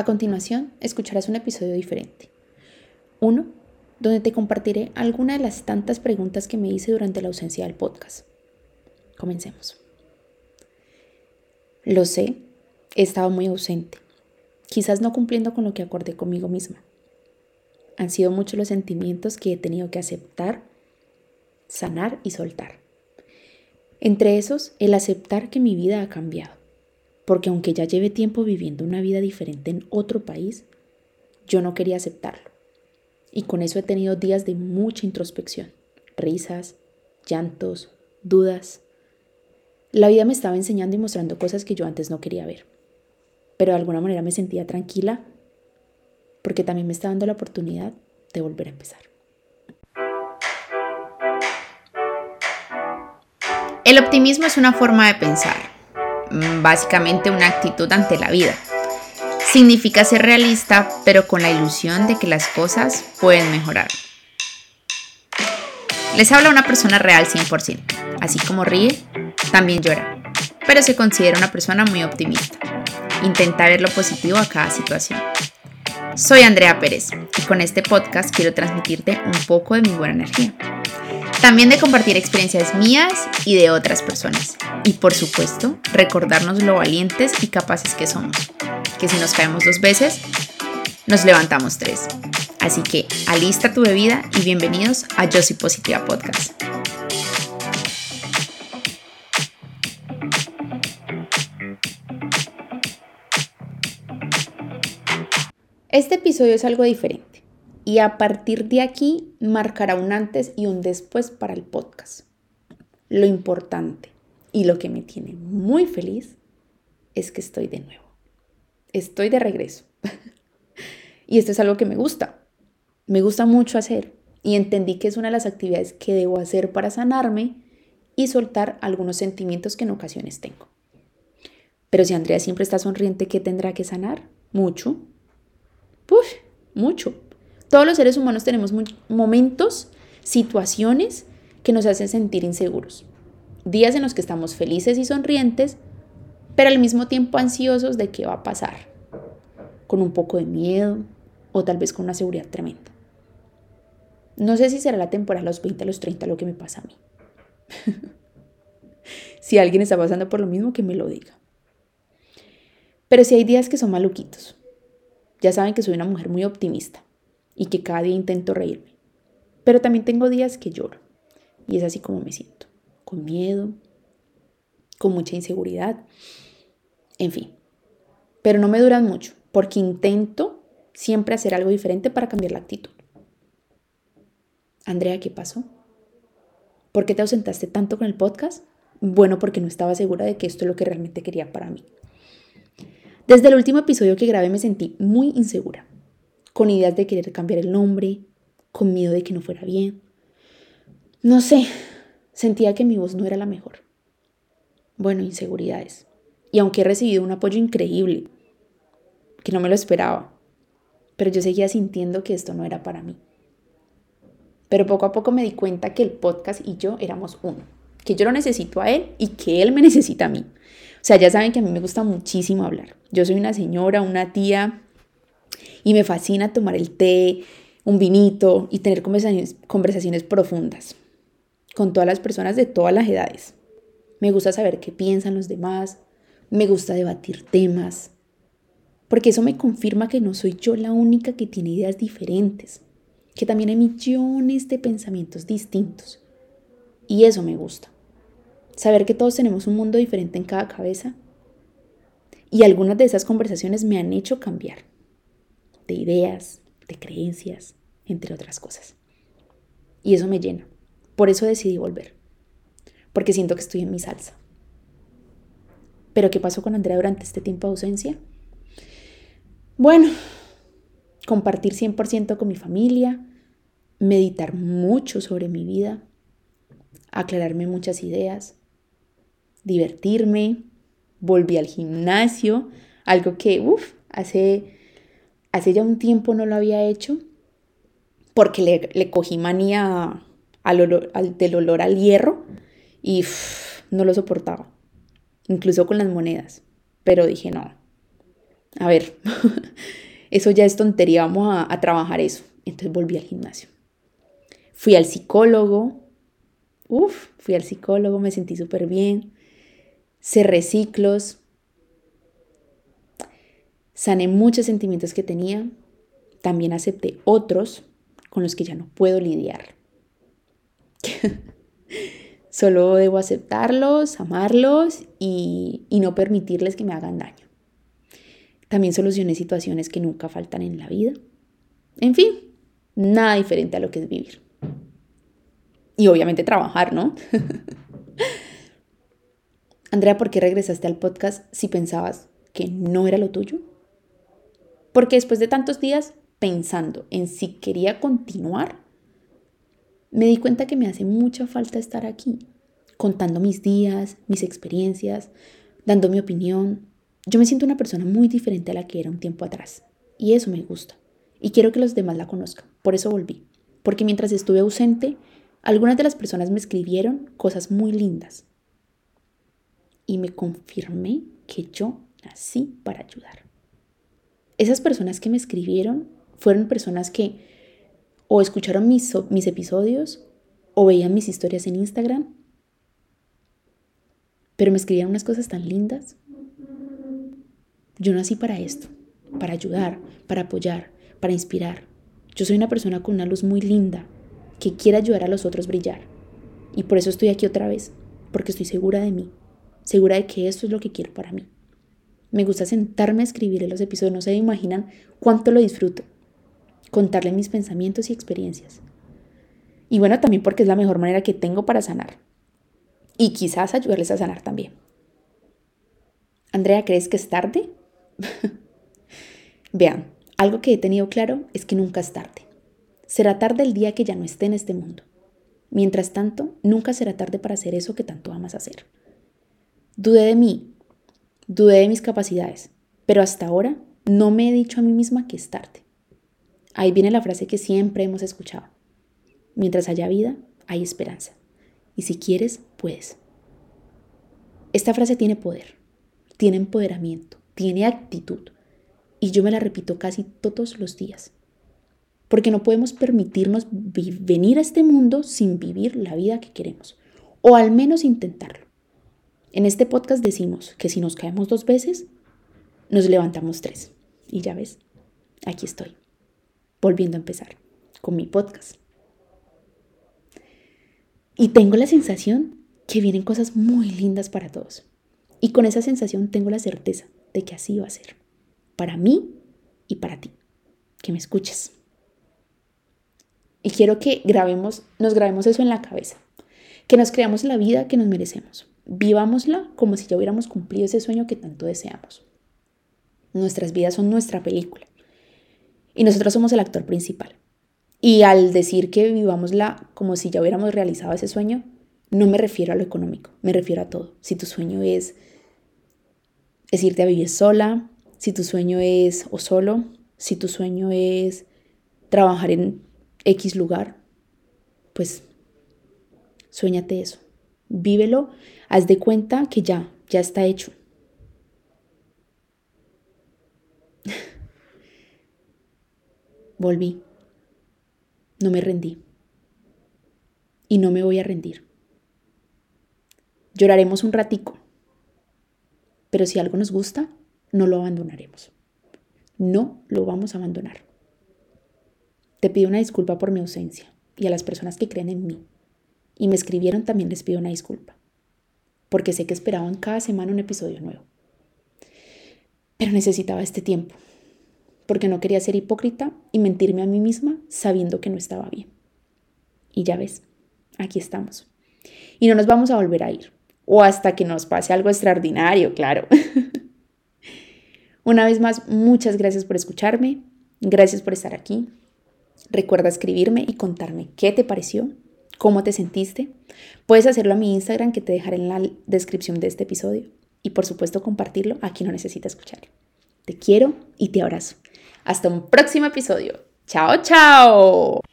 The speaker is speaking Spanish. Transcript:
A continuación, escucharás un episodio diferente. Uno, donde te compartiré alguna de las tantas preguntas que me hice durante la ausencia del podcast. Comencemos. Lo sé, he estado muy ausente, quizás no cumpliendo con lo que acordé conmigo misma. Han sido muchos los sentimientos que he tenido que aceptar, sanar y soltar. Entre esos, el aceptar que mi vida ha cambiado porque aunque ya lleve tiempo viviendo una vida diferente en otro país, yo no quería aceptarlo. Y con eso he tenido días de mucha introspección, risas, llantos, dudas. La vida me estaba enseñando y mostrando cosas que yo antes no quería ver. Pero de alguna manera me sentía tranquila porque también me está dando la oportunidad de volver a empezar. El optimismo es una forma de pensar básicamente una actitud ante la vida. Significa ser realista, pero con la ilusión de que las cosas pueden mejorar. Les habla una persona real 100%. Así como ríe, también llora, pero se considera una persona muy optimista. Intenta ver lo positivo a cada situación. Soy Andrea Pérez y con este podcast quiero transmitirte un poco de mi buena energía. También de compartir experiencias mías y de otras personas. Y por supuesto, recordarnos lo valientes y capaces que somos. Que si nos caemos dos veces, nos levantamos tres. Así que alista tu bebida y bienvenidos a Yo Soy Positiva Podcast. Este episodio es algo diferente y a partir de aquí marcará un antes y un después para el podcast. Lo importante y lo que me tiene muy feliz es que estoy de nuevo. Estoy de regreso. y esto es algo que me gusta. Me gusta mucho hacer y entendí que es una de las actividades que debo hacer para sanarme y soltar algunos sentimientos que en ocasiones tengo. Pero si Andrea siempre está sonriente, ¿qué tendrá que sanar? Mucho. Uf, mucho. Todos los seres humanos tenemos momentos, situaciones que nos hacen sentir inseguros. Días en los que estamos felices y sonrientes, pero al mismo tiempo ansiosos de qué va a pasar. Con un poco de miedo o tal vez con una seguridad tremenda. No sé si será la temporada a los 20, a los 30 lo que me pasa a mí. si alguien está pasando por lo mismo, que me lo diga. Pero si hay días que son maluquitos. Ya saben que soy una mujer muy optimista y que cada día intento reírme. Pero también tengo días que lloro y es así como me siento, con miedo, con mucha inseguridad, en fin. Pero no me duran mucho porque intento siempre hacer algo diferente para cambiar la actitud. Andrea, ¿qué pasó? ¿Por qué te ausentaste tanto con el podcast? Bueno, porque no estaba segura de que esto es lo que realmente quería para mí. Desde el último episodio que grabé me sentí muy insegura con ideas de querer cambiar el nombre, con miedo de que no fuera bien. No sé, sentía que mi voz no era la mejor. Bueno, inseguridades. Y aunque he recibido un apoyo increíble, que no me lo esperaba, pero yo seguía sintiendo que esto no era para mí. Pero poco a poco me di cuenta que el podcast y yo éramos uno, que yo lo necesito a él y que él me necesita a mí. O sea, ya saben que a mí me gusta muchísimo hablar. Yo soy una señora, una tía, y me fascina tomar el té, un vinito y tener conversaciones, profundas con todas las personas de todas las edades. Me gusta saber qué piensan los demás, me gusta debatir temas, porque eso me confirma que no soy yo la única que tiene ideas diferentes, que también hay millones de pensamientos distintos. Y eso me gusta. Saber que todos tenemos un mundo diferente en cada cabeza. Y algunas de esas conversaciones me han hecho cambiar de ideas, de creencias, entre otras cosas. Y eso me llena. Por eso decidí volver. Porque siento que estoy en mi salsa. Pero ¿qué pasó con Andrea durante este tiempo de ausencia? Bueno, compartir 100% con mi familia, meditar mucho sobre mi vida, aclararme muchas ideas, divertirme, volví al gimnasio, algo que, uff, hace hace ya un tiempo no lo había hecho porque le, cogí manía al, al del olor al hierro y no lo soportaba, incluso con las monedas. Pero dije, no, a ver, eso ya es tontería, vamos a, trabajar eso. Entonces volví al gimnasio. Fui al psicólogo, Uf, fui al psicólogo, me sentí súper bien, cerré ciclos, sané muchos sentimientos que tenía, también acepté otros con los que ya no puedo lidiar. Solo debo aceptarlos, amarlos y, y, no permitirles que me hagan daño. También solucioné situaciones que nunca faltan en la vida. En fin, nada diferente a lo que es vivir. Y obviamente trabajar, ¿no? Andrea, ¿por qué regresaste al podcast si pensabas que no era lo tuyo? Porque después de tantos días pensando en si quería continuar, me di cuenta que me hace mucha falta estar aquí, contando mis días, mis experiencias, dando mi opinión. Yo me siento una persona muy diferente a la que era un tiempo atrás, y eso me gusta, y quiero que los demás la conozcan. Por eso volví, porque mientras estuve ausente, algunas de las personas me escribieron cosas muy lindas, y me confirmé que yo nací para ayudar. Esas personas que me escribieron fueron personas que o escucharon mis, mis episodios o veían mis historias en Instagram, pero me escribían unas cosas tan lindas. Yo nací para esto, para ayudar, para apoyar, para inspirar. Yo soy una persona con una luz muy linda que quiere ayudar a los otros brillar. Y por eso estoy aquí otra vez, porque estoy segura de mí, segura de que esto es lo que quiero para mí. Me gusta sentarme a escribir los episodios, no se imaginan cuánto lo disfruto contarle mis pensamientos y experiencias. Y bueno, también porque es la mejor manera que tengo para sanar. Y quizás ayudarles a sanar también. Andrea, ¿crees que es tarde? Vean, algo que he tenido claro es que nunca es tarde. Será tarde el día que ya no esté en este mundo. Mientras tanto, nunca será tarde para hacer eso que tanto amas hacer. Dudé de mí, dudé de mis capacidades, pero hasta ahora no me he dicho a mí misma que es tarde. Ahí viene la frase que siempre hemos escuchado. Mientras haya vida, hay esperanza. Y si quieres, puedes. Esta frase tiene poder, tiene empoderamiento, tiene actitud. Y yo me la repito casi todos los días. Porque no podemos permitirnos venir a este mundo sin vivir la vida que queremos. O al menos intentarlo. En este podcast decimos que si nos caemos dos veces, nos levantamos tres. Y ya ves, aquí estoy volviendo a empezar con mi podcast. Y tengo la sensación que vienen cosas muy lindas para todos. Y con esa sensación tengo la certeza de que así va a ser. Para mí y para ti. Que me escuches. Y quiero que grabemos, nos grabemos eso en la cabeza. Que nos creamos la vida que nos merecemos. Vivámosla como si ya hubiéramos cumplido ese sueño que tanto deseamos. Nuestras vidas son nuestra película y nosotros somos el actor principal. Y al decir que vivámosla como si ya hubiéramos realizado ese sueño, no me refiero a lo económico, me refiero a todo. Si tu sueño es, irte a vivir sola, si tu sueño es o solo, si tu sueño es trabajar en X lugar, pues sueñate eso. Vívelo, haz de cuenta que ya, ya está hecho. Volví. No me rendí. Y no me voy a rendir. Lloraremos un ratico. Pero si algo nos gusta, no lo abandonaremos. No lo vamos a abandonar. Te pido una disculpa por mi ausencia y a las personas que creen en mí. Y me escribieron también les pido una disculpa. Porque sé que esperaban cada semana un episodio nuevo. Pero necesitaba este tiempo porque no quería ser hipócrita y mentirme a mí misma sabiendo que no estaba bien. Y ya ves, aquí estamos. Y no nos vamos a volver a ir. O hasta que nos pase algo extraordinario, claro. Una vez más, muchas gracias por escucharme. Gracias por estar aquí. Recuerda escribirme y contarme qué te pareció, cómo te sentiste. Puedes hacerlo a mi Instagram que te dejaré en la descripción de este episodio. Y por supuesto compartirlo a quien no necesita escuchar. Te quiero y te abrazo. Hasta un próximo episodio. Chao, chao.